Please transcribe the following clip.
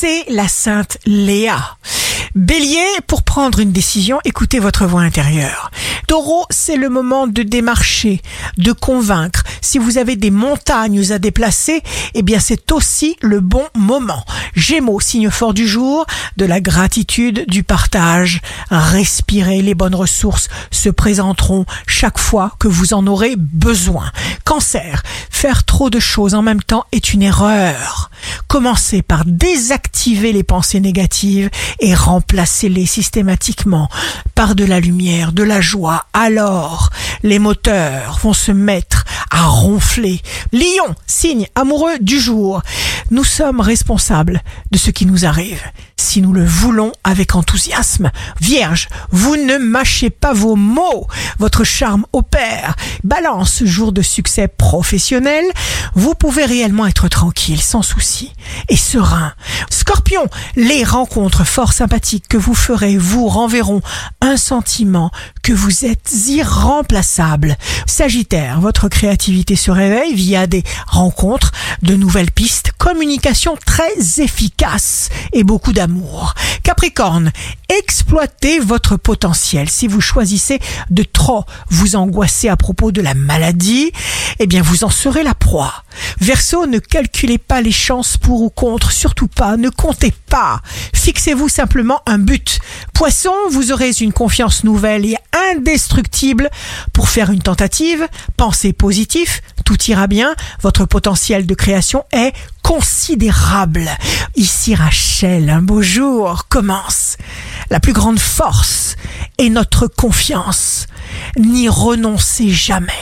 c'est la sainte Léa. Bélier, pour prendre une décision, écoutez votre voix intérieure. Taureau, c'est le moment de démarcher, de convaincre. Si vous avez des montagnes à déplacer, eh bien c'est aussi le bon moment. Gémeaux, signe fort du jour, de la gratitude, du partage. Respirez, les bonnes ressources se présenteront chaque fois que vous en aurez besoin. Cancer, faire trop de choses en même temps est une erreur. Commencez par désactiver les pensées négatives et remplacez-les systématiquement par de la lumière, de la joie. Alors, les moteurs vont se mettre à ronfler. Lion, signe amoureux du jour. Nous sommes responsables de ce qui nous arrive si nous le voulons avec enthousiasme. Vierge, vous ne mâchez pas vos mots. Votre charme opère. Balance, jour de succès professionnel. Vous pouvez réellement être tranquille, sans souci et serein. Scorpion, les rencontres fort sympathiques que vous ferez vous renverront un sentiment que vous êtes irremplaçable. Sagittaire, votre créativité se réveille via des rencontres, de nouvelles pistes, communication très efficace et beaucoup d'amour. Capricorne, exploitez votre potentiel. Si vous choisissez de trop vous angoisser à propos de la maladie, eh bien vous en serez la proie. Verseau, ne calculez pas les chances pour ou contre, surtout pas, ne comptez pas. Fixez-vous simplement un but. Poisson, vous aurez une confiance nouvelle et indestructible pour faire une tentative. Pensez positif, tout ira bien, votre potentiel de création est considérable. Ici Rachel, un beau jour commence. La plus grande force est notre confiance. N'y renoncez jamais.